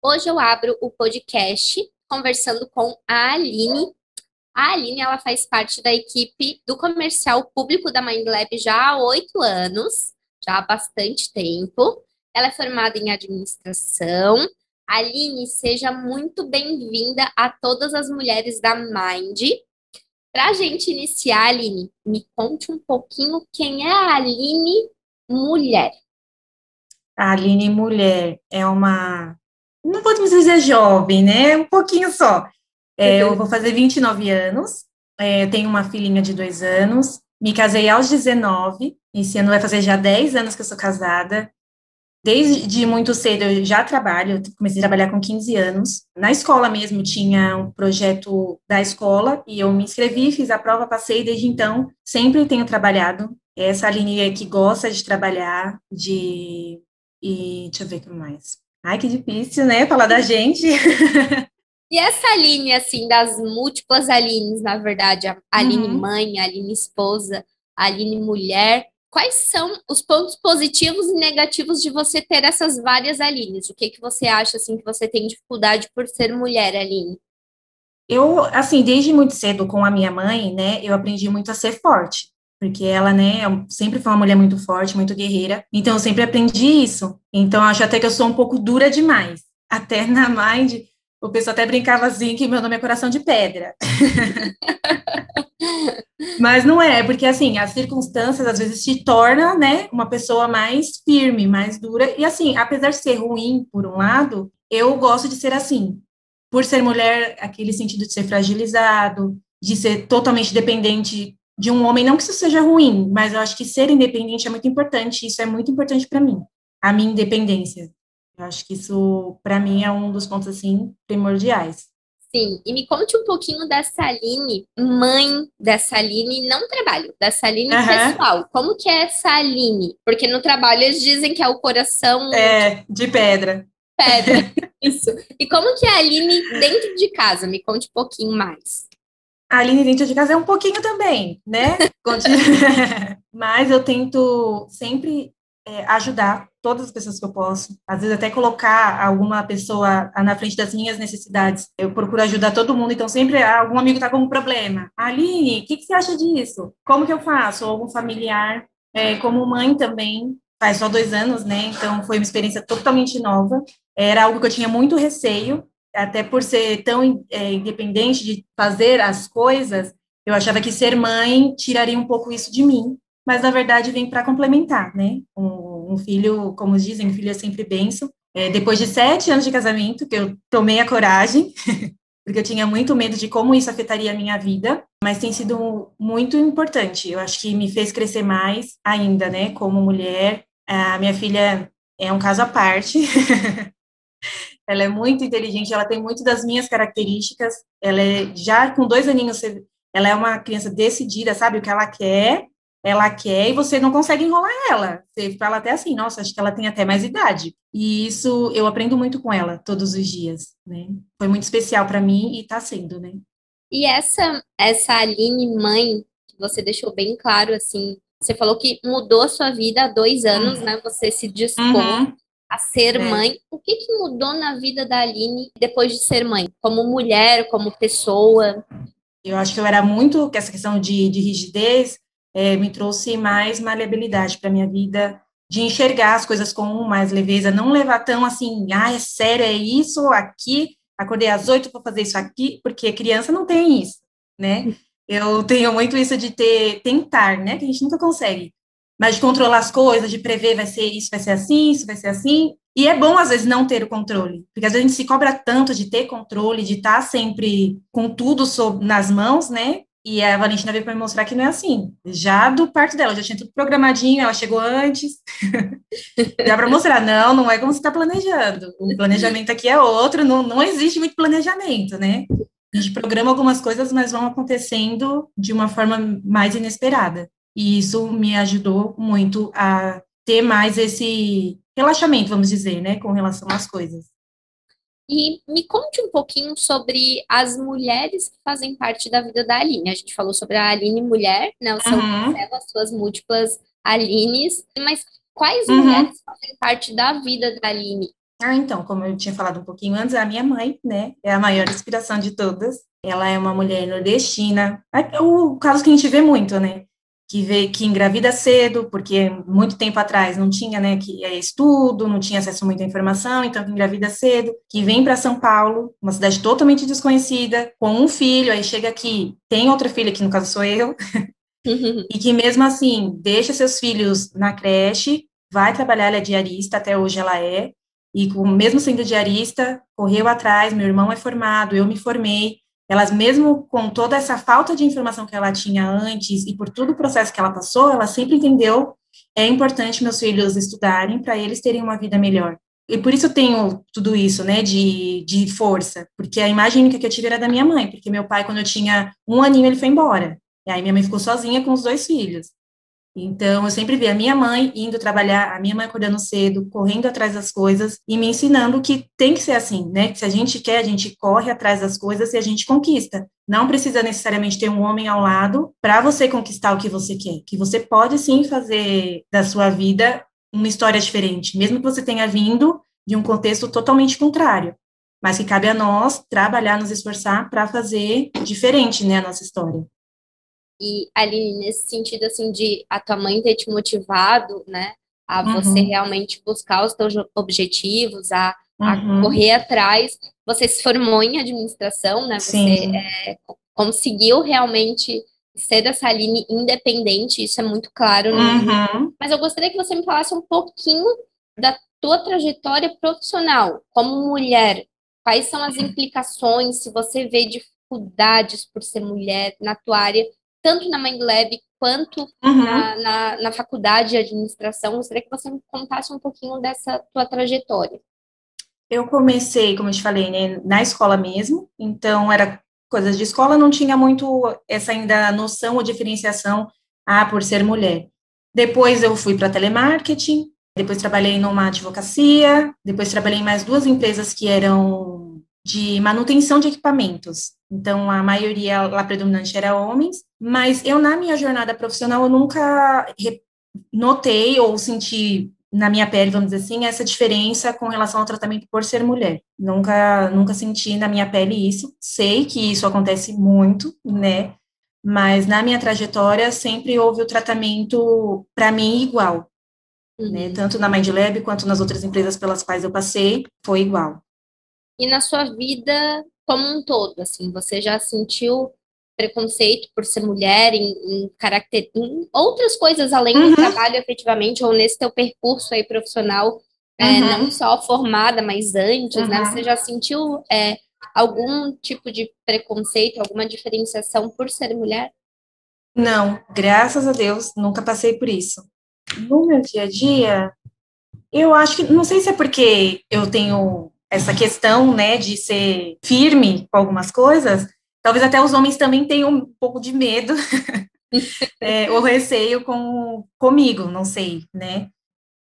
Hoje eu abro o podcast conversando com a Aline. A Aline, ela faz parte da equipe do comercial público da MindLab já há oito anos, já há bastante tempo. Ela é formada em administração. Aline, seja muito bem-vinda a todas as mulheres da Mind. Para a gente iniciar, Aline, me conte um pouquinho quem é a Aline mulher. A Aline mulher é uma, não podemos dizer jovem, né? Um pouquinho só. É, eu vou fazer 29 anos, é, eu tenho uma filhinha de dois anos, me casei aos 19, esse ano vai fazer já 10 anos que eu sou casada. Desde muito cedo eu já trabalho, comecei a trabalhar com 15 anos. Na escola mesmo tinha um projeto da escola e eu me inscrevi, fiz a prova, passei, desde então sempre tenho trabalhado. Essa linha que gosta de trabalhar, de. E deixa eu ver o que mais. Ai, que difícil, né? Falar da gente. E essa linha, assim, das múltiplas Alines, na verdade, a Aline uhum. mãe, a Aline esposa, a Aline mulher, quais são os pontos positivos e negativos de você ter essas várias Alines? O que, que você acha, assim, que você tem dificuldade por ser mulher, Aline? Eu, assim, desde muito cedo com a minha mãe, né, eu aprendi muito a ser forte, porque ela, né, sempre foi uma mulher muito forte, muito guerreira, então eu sempre aprendi isso. Então, acho até que eu sou um pouco dura demais. Até na Mind, o pessoal até brincava assim que meu nome é coração de pedra. Mas não é, porque assim, as circunstâncias às vezes te torna, né, uma pessoa mais firme, mais dura. E assim, apesar de ser ruim por um lado, eu gosto de ser assim. Por ser mulher, aquele sentido de ser fragilizado, de ser totalmente dependente de um homem, não que isso seja ruim, mas eu acho que ser independente é muito importante, isso é muito importante para mim, a minha independência. Eu acho que isso, para mim, é um dos pontos, assim, primordiais. Sim, e me conte um pouquinho dessa Aline, mãe dessa Aline, não trabalho, dessa Aline uhum. pessoal. Como que é essa Aline? Porque no trabalho eles dizem que é o coração... É, de pedra. Pedra, isso. E como que é a Aline dentro de casa? Me conte um pouquinho mais. A Aline dentro de casa é um pouquinho também, né? Mas eu tento sempre é, ajudar todas as pessoas que eu posso. Às vezes até colocar alguma pessoa na frente das minhas necessidades. Eu procuro ajudar todo mundo, então sempre algum amigo está com um problema. Aline, o que, que, você acha disso? Como que eu faço? Ou algum familiar. É, como mãe também, faz só dois anos, né? Então foi uma experiência totalmente nova. Era algo que eu tinha muito receio, até por ser tão é, independente de fazer as coisas, eu achava que ser mãe tiraria um pouco isso de mim mas na verdade vem para complementar, né? Um, um, filho, como dizem, um filho é sempre benção. É, depois de sete anos de casamento, que eu tomei a coragem, porque eu tinha muito medo de como isso afetaria a minha vida, mas tem sido muito importante. Eu acho que me fez crescer mais ainda, né? Como mulher. A minha filha é um caso à parte. ela é muito inteligente, ela tem muito das minhas características. Ela é já com dois aninhos, ela é uma criança decidida, sabe o que ela quer ela quer e você não consegue enrolar ela. Você fala até assim, nossa, acho que ela tem até mais idade. E isso eu aprendo muito com ela todos os dias, né? Foi muito especial para mim e está sendo, né? E essa essa Aline mãe, que você deixou bem claro assim, você falou que mudou a sua vida há dois anos, uhum. né? Você se dispôs uhum. A ser é. mãe. O que, que mudou na vida da Aline depois de ser mãe? Como mulher, como pessoa? Eu acho que eu era muito, essa questão de, de rigidez, é, me trouxe mais maleabilidade para minha vida, de enxergar as coisas com mais leveza, não levar tão assim, ah, é sério, é isso, aqui, acordei às oito para fazer isso aqui, porque criança não tem isso, né? Eu tenho muito isso de ter, tentar, né, que a gente nunca consegue, mas de controlar as coisas, de prever, vai ser isso, vai ser assim, isso vai ser assim, e é bom, às vezes, não ter o controle, porque às vezes a gente se cobra tanto de ter controle, de estar tá sempre com tudo sob, nas mãos, né, e a Valentina veio para me mostrar que não é assim. Já do parto dela, já tinha tudo programadinho, ela chegou antes. Dá para mostrar, não, não é como você está planejando. O planejamento aqui é outro, não, não existe muito planejamento, né? A gente programa algumas coisas, mas vão acontecendo de uma forma mais inesperada. E isso me ajudou muito a ter mais esse relaxamento, vamos dizer, né, com relação às coisas. E me conte um pouquinho sobre as mulheres que fazem parte da vida da Aline. A gente falou sobre a Aline mulher, né? O seu uhum. as suas múltiplas Alines. Mas quais uhum. mulheres fazem parte da vida da Aline? Ah, então, como eu tinha falado um pouquinho antes, a minha mãe, né, é a maior inspiração de todas. Ela é uma mulher nordestina. É o caso que a gente vê muito, né? Que vê que engravida cedo, porque muito tempo atrás não tinha, né, que é estudo, não tinha acesso a muita informação, então que engravida cedo, que vem para São Paulo, uma cidade totalmente desconhecida, com um filho, aí chega aqui, tem outra filha, que no caso sou eu, e que mesmo assim deixa seus filhos na creche, vai trabalhar, ela é diarista, até hoje ela é, e mesmo sendo diarista, correu atrás, meu irmão é formado, eu me formei, elas mesmo com toda essa falta de informação que ela tinha antes e por todo o processo que ela passou, ela sempre entendeu é importante meus filhos estudarem para eles terem uma vida melhor. E por isso eu tenho tudo isso, né, de, de força, porque a imagem única que eu tive era da minha mãe, porque meu pai, quando eu tinha um aninho, ele foi embora. E aí minha mãe ficou sozinha com os dois filhos. Então, eu sempre vi a minha mãe indo trabalhar, a minha mãe acordando cedo, correndo atrás das coisas e me ensinando que tem que ser assim, né? Que se a gente quer, a gente corre atrás das coisas e a gente conquista. Não precisa necessariamente ter um homem ao lado para você conquistar o que você quer. Que você pode sim fazer da sua vida uma história diferente, mesmo que você tenha vindo de um contexto totalmente contrário. Mas que cabe a nós trabalhar, nos esforçar para fazer diferente, né, a nossa história. E ali nesse sentido assim de a tua mãe ter te motivado, né, a uhum. você realmente buscar os teus objetivos, a, a uhum. correr atrás. Você se formou em administração, né? Você é, conseguiu realmente ser essa Aline independente, isso é muito claro. Uhum. Mas eu gostaria que você me falasse um pouquinho da tua trajetória profissional como mulher. Quais são as implicações, se você vê dificuldades por ser mulher na tua área tanto na Lab quanto uhum. na, na, na, faculdade de administração. Gostaria que você me contasse um pouquinho dessa tua trajetória. Eu comecei, como eu te falei, né, na escola mesmo, então era coisas de escola, não tinha muito essa ainda noção ou diferenciação, ah, por ser mulher. Depois eu fui para telemarketing, depois trabalhei numa advocacia, depois trabalhei em mais duas empresas que eram de manutenção de equipamentos. Então, a maioria lá predominante era homens, mas eu, na minha jornada profissional, eu nunca notei ou senti na minha pele, vamos dizer assim, essa diferença com relação ao tratamento por ser mulher. Nunca, nunca senti na minha pele isso. Sei que isso acontece muito, né? Mas na minha trajetória sempre houve o tratamento para mim igual, né? uhum. né? Tanto na MindLab quanto nas outras empresas pelas quais eu passei, foi igual. E na sua vida como um todo, assim, você já sentiu preconceito por ser mulher em, em, caracter, em outras coisas além uhum. do trabalho efetivamente ou nesse teu percurso aí profissional é, uhum. é, não só formada mas antes né? uhum. né você já sentiu é, algum tipo de preconceito alguma diferenciação por ser mulher não graças a Deus nunca passei por isso no meu dia a dia eu acho que não sei se é porque eu tenho essa questão, né, de ser firme com algumas coisas, talvez até os homens também tenham um pouco de medo é, ou receio com comigo, não sei, né?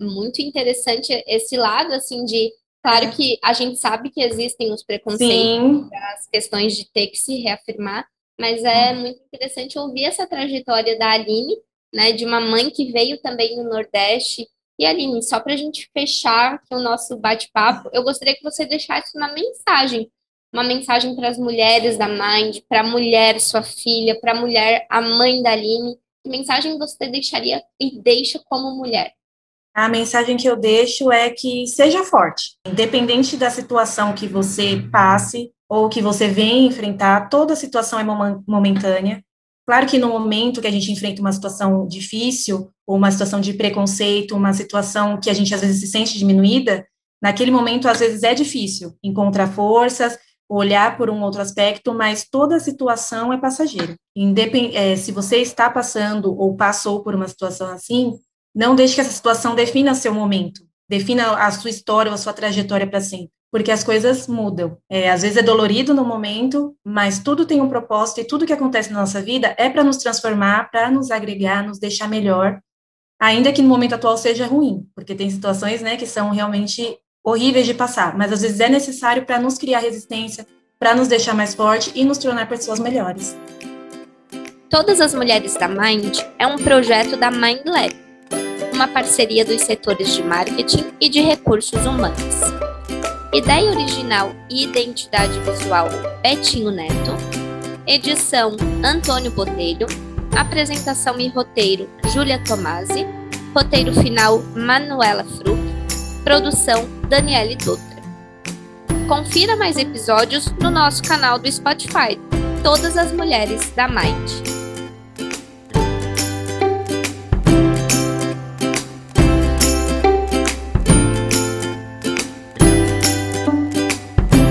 Muito interessante esse lado, assim, de claro que a gente sabe que existem os preconceitos, Sim. as questões de ter que se reafirmar, mas é hum. muito interessante ouvir essa trajetória da Aline, né, de uma mãe que veio também no Nordeste e Aline, só para a gente fechar o nosso bate-papo, eu gostaria que você deixasse uma mensagem, uma mensagem para as mulheres da Mind, para a mulher, sua filha, para a mulher, a mãe da Aline. Que mensagem você deixaria e deixa como mulher? A mensagem que eu deixo é que seja forte, independente da situação que você passe ou que você venha enfrentar, toda situação é momentânea. Claro que no momento que a gente enfrenta uma situação difícil, ou uma situação de preconceito, uma situação que a gente às vezes se sente diminuída, naquele momento às vezes é difícil encontrar forças, olhar por um outro aspecto, mas toda situação é passageira. Independ é, se você está passando ou passou por uma situação assim, não deixe que essa situação defina seu momento, defina a sua história a sua trajetória para sempre porque as coisas mudam. É, às vezes é dolorido no momento, mas tudo tem um propósito e tudo que acontece na nossa vida é para nos transformar, para nos agregar, nos deixar melhor, ainda que no momento atual seja ruim, porque tem situações, né, que são realmente horríveis de passar, mas às vezes é necessário para nos criar resistência, para nos deixar mais forte e nos tornar pessoas melhores. Todas as Mulheres da Mind é um projeto da Mind Lab, uma parceria dos setores de marketing e de recursos humanos. Ideia original e identidade visual Betinho Neto. Edição Antônio Botelho. Apresentação e roteiro Júlia Tomasi. Roteiro final Manuela Fruc. Produção Daniele Dutra. Confira mais episódios no nosso canal do Spotify, Todas as Mulheres da Mind.